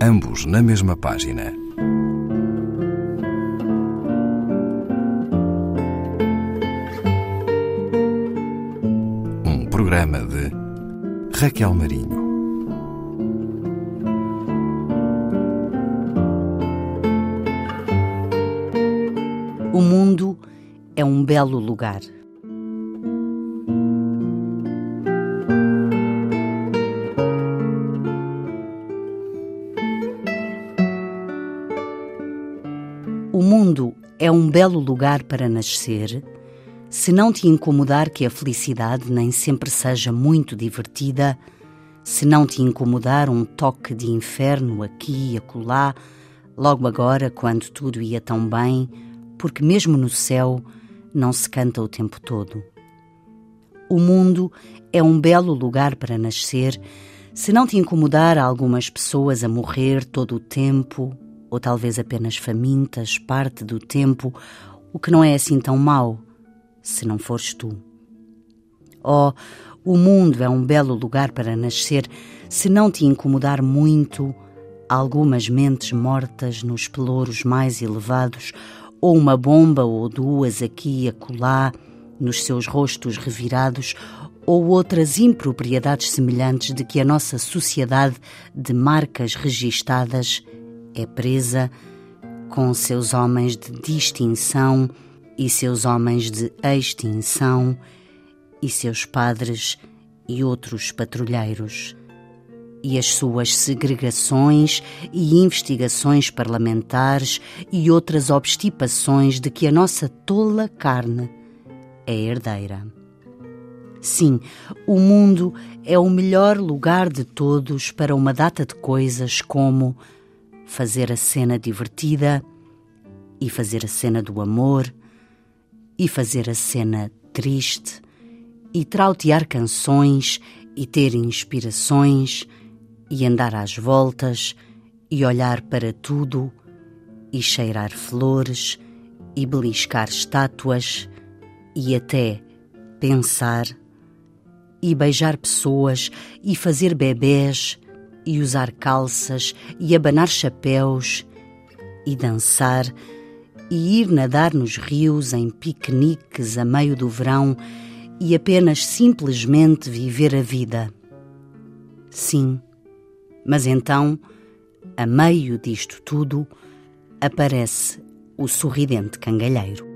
ambos na mesma página. Um programa de Raquel Marinho. O mundo é um belo lugar. É um belo lugar para nascer, se não te incomodar que a felicidade nem sempre seja muito divertida, se não te incomodar um toque de inferno aqui e acolá, logo agora, quando tudo ia tão bem, porque mesmo no céu não se canta o tempo todo. O mundo é um belo lugar para nascer, se não te incomodar algumas pessoas a morrer todo o tempo, ou talvez apenas famintas parte do tempo, o que não é assim tão mau, se não fores tu. Oh, o mundo é um belo lugar para nascer, se não te incomodar muito algumas mentes mortas nos pelouros mais elevados, ou uma bomba ou duas aqui e acolá, nos seus rostos revirados, ou outras impropriedades semelhantes de que a nossa sociedade de marcas registadas é presa com seus homens de distinção e seus homens de extinção e seus padres e outros patrulheiros e as suas segregações e investigações parlamentares e outras obstipações de que a nossa tola carne é herdeira. Sim, o mundo é o melhor lugar de todos para uma data de coisas como fazer a cena divertida e fazer a cena do amor e fazer a cena triste e trautear canções e ter inspirações e andar às voltas e olhar para tudo e cheirar flores e beliscar estátuas e até pensar e beijar pessoas e fazer bebés e usar calças e abanar chapéus e dançar e ir nadar nos rios em piqueniques a meio do verão e apenas simplesmente viver a vida. Sim, mas então, a meio disto tudo, aparece o sorridente cangalheiro.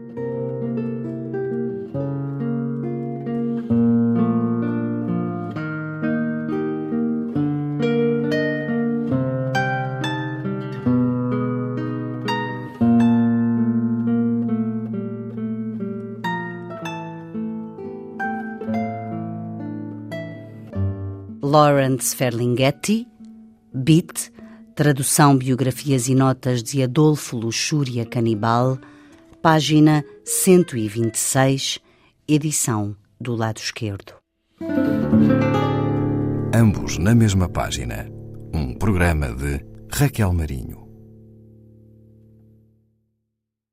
Lawrence Ferlinghetti, Beat, tradução, biografias e notas de Adolfo Luxúria Canibal, página 126, edição do lado esquerdo. Ambos na mesma página. Um programa de Raquel Marinho.